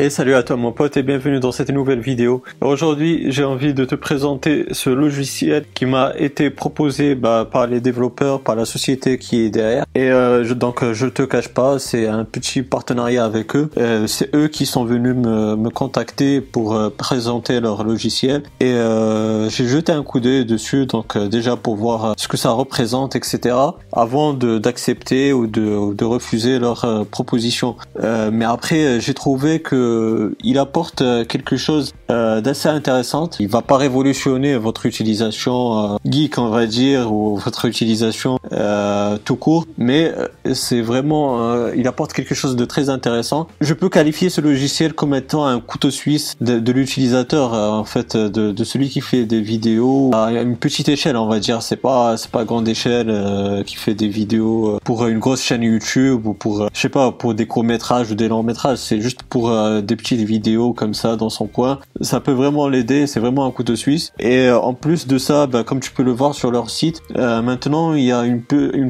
Et salut à toi mon pote et bienvenue dans cette nouvelle vidéo. Aujourd'hui j'ai envie de te présenter ce logiciel qui m'a été proposé bah, par les développeurs, par la société qui est derrière. Et euh, je, donc je te cache pas, c'est un petit partenariat avec eux. Euh, c'est eux qui sont venus me, me contacter pour euh, présenter leur logiciel. Et euh, j'ai jeté un coup d'œil dessus, donc euh, déjà pour voir ce que ça représente, etc. Avant d'accepter ou de, de, refuser leur proposition. mais après j'ai trouvé que il apporte euh, quelque chose euh, d'assez intéressant. Il va pas révolutionner votre utilisation euh, geek, on va dire, ou votre utilisation tout court, mais c'est vraiment, il apporte quelque chose de très intéressant. Je peux qualifier ce logiciel comme étant un couteau suisse de, l'utilisateur, en fait, de, celui qui fait des vidéos à une petite échelle, on va dire. C'est pas, c'est pas grande échelle qui fait des vidéos pour une grosse chaîne YouTube ou pour, je sais pas, pour des courts métrages ou des longs métrages. C'est juste pour des petites vidéos comme ça dans son coin. Ça peut vraiment l'aider, c'est vraiment un couteau suisse. Et euh, en plus de ça, bah, comme tu peux le voir sur leur site, euh, maintenant il y a une,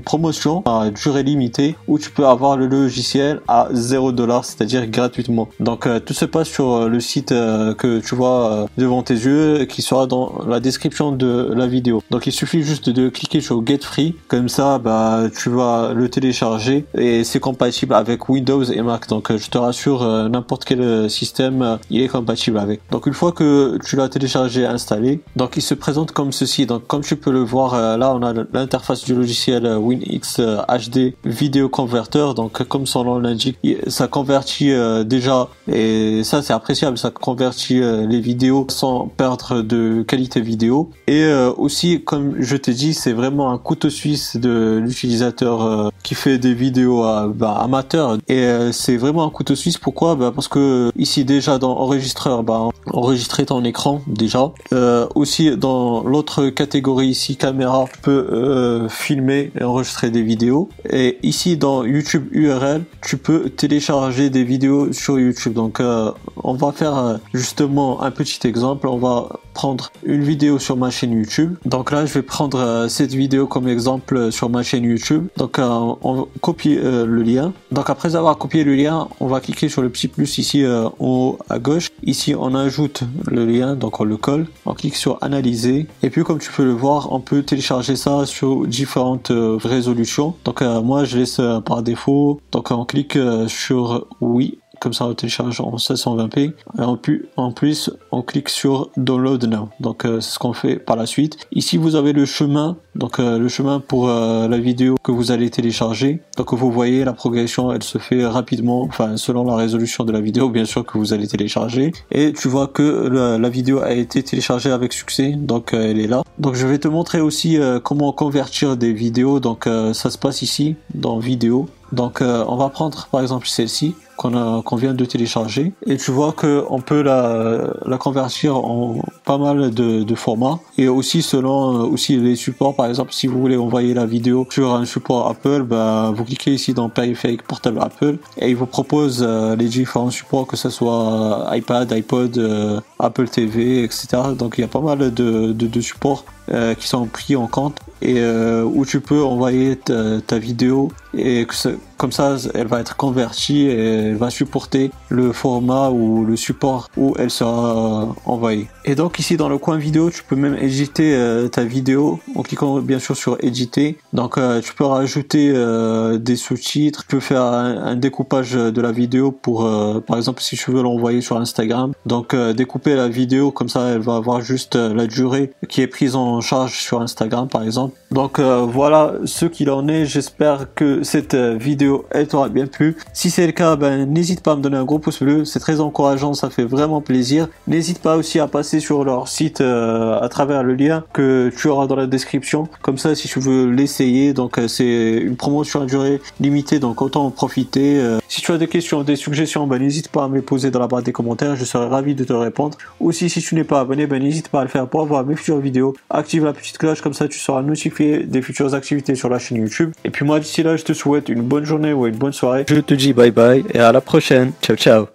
promotion à durée limitée où tu peux avoir le logiciel à 0$, c'est-à-dire gratuitement. Donc euh, tout se passe sur le site que tu vois devant tes yeux qui sera dans la description de la vidéo. Donc il suffit juste de cliquer sur Get Free, comme ça bah tu vas le télécharger et c'est compatible avec Windows et Mac. Donc je te rassure, n'importe quel système euh, il est compatible avec. Donc une fois que tu l'as téléchargé installé, donc il se présente comme ceci. Donc comme tu peux le voir euh, là, on a l'interface du logiciel euh, WinX HD Video Converter. Donc comme son nom l'indique, ça convertit déjà et ça c'est appréciable. Ça convertit les vidéos sans perdre de qualité vidéo. Et aussi comme je t'ai dit, c'est vraiment un couteau suisse de l'utilisateur qui fait des vidéos bah, amateurs. Et c'est vraiment un couteau suisse. Pourquoi? Bah, Parce que ici déjà dans enregistreur, bah, enregistrer ton écran déjà. Euh, aussi dans l'autre catégorie ici caméra, tu peux euh, filmer et enregistrer des vidéos. Et ici dans YouTube URL, tu peux télécharger des vidéos sur YouTube. Donc euh, on va faire justement un petit exemple. On va une vidéo sur ma chaîne YouTube. Donc là, je vais prendre euh, cette vidéo comme exemple sur ma chaîne YouTube. Donc on copie le lien. Donc après avoir copié le lien, on va cliquer sur le petit plus ici en haut à gauche. Ici, on ajoute le lien, donc on le colle. On clique sur analyser. Et puis, comme tu peux le voir, on peut télécharger ça sur différentes euh, résolutions. Donc, euh, moi, je laisse euh, par défaut. Donc, on clique sur oui comme ça on télécharge en 720p et en plus, on clique sur download now donc c'est ce qu'on fait par la suite ici vous avez le chemin donc euh, le chemin pour euh, la vidéo que vous allez télécharger. Donc vous voyez la progression, elle se fait rapidement, enfin selon la résolution de la vidéo bien sûr que vous allez télécharger. Et tu vois que la, vidéo a été téléchargée avec succès, donc euh, elle est là. Donc je vais te montrer aussi comment convertir des vidéos. Donc ça se passe ici dans vidéo. Donc on va prendre par exemple celle-ci qu'on qu'on vient de télécharger. Et tu vois que on peut la, convertir en pas mal de, formats. Et aussi selon aussi les supports. Par exemple, si vous voulez envoyer la vidéo sur un support Apple, bah, vous cliquez ici dans Périphérique portable Apple et il vous propose euh, les différents supports, que ce soit iPad, iPod, euh, Apple TV, etc. Donc il y a pas mal de, supports euh, qui sont pris en compte et où tu peux envoyer ta, ta vidéo et que comme ça elle va être convertie et elle va supporter le format ou le support où elle sera envoyée. Et donc ici dans le coin vidéo, tu peux même éditer ta vidéo en cliquant bien sûr sur éditer. Donc euh, tu peux rajouter euh, des sous-titres, tu peux faire un, découpage de la vidéo pour euh, par exemple si tu veux l'envoyer sur Instagram. Donc découper la vidéo comme ça elle va avoir juste la durée qui est prise en charge sur Instagram par exemple. Donc voilà ce qu'il en est. J'espère que cette vidéo elle t'aura bien plu. Si c'est le cas, ben n'hésite pas à me donner un gros pouce bleu, c'est très encourageant, ça fait vraiment plaisir. N'hésite pas aussi à passer sur leur site à travers le lien que tu auras dans la description. Comme ça, si tu veux l'essayer, donc euh, c'est une promotion à durée limitée, donc autant en profiter. Euh. Si tu as des questions, des suggestions, ben, n'hésite pas à me les poser dans la barre des commentaires, je serai ravi de te répondre. Aussi, si tu n'es pas abonné, ben, n'hésite pas à le faire pour avoir mes futures vidéos. Active la petite cloche, comme ça tu seras des futures activités sur la chaîne YouTube. Et puis moi, d'ici là, je te souhaite une bonne journée ou une bonne soirée. Je te dis bye bye et à la prochaine. Ciao, ciao.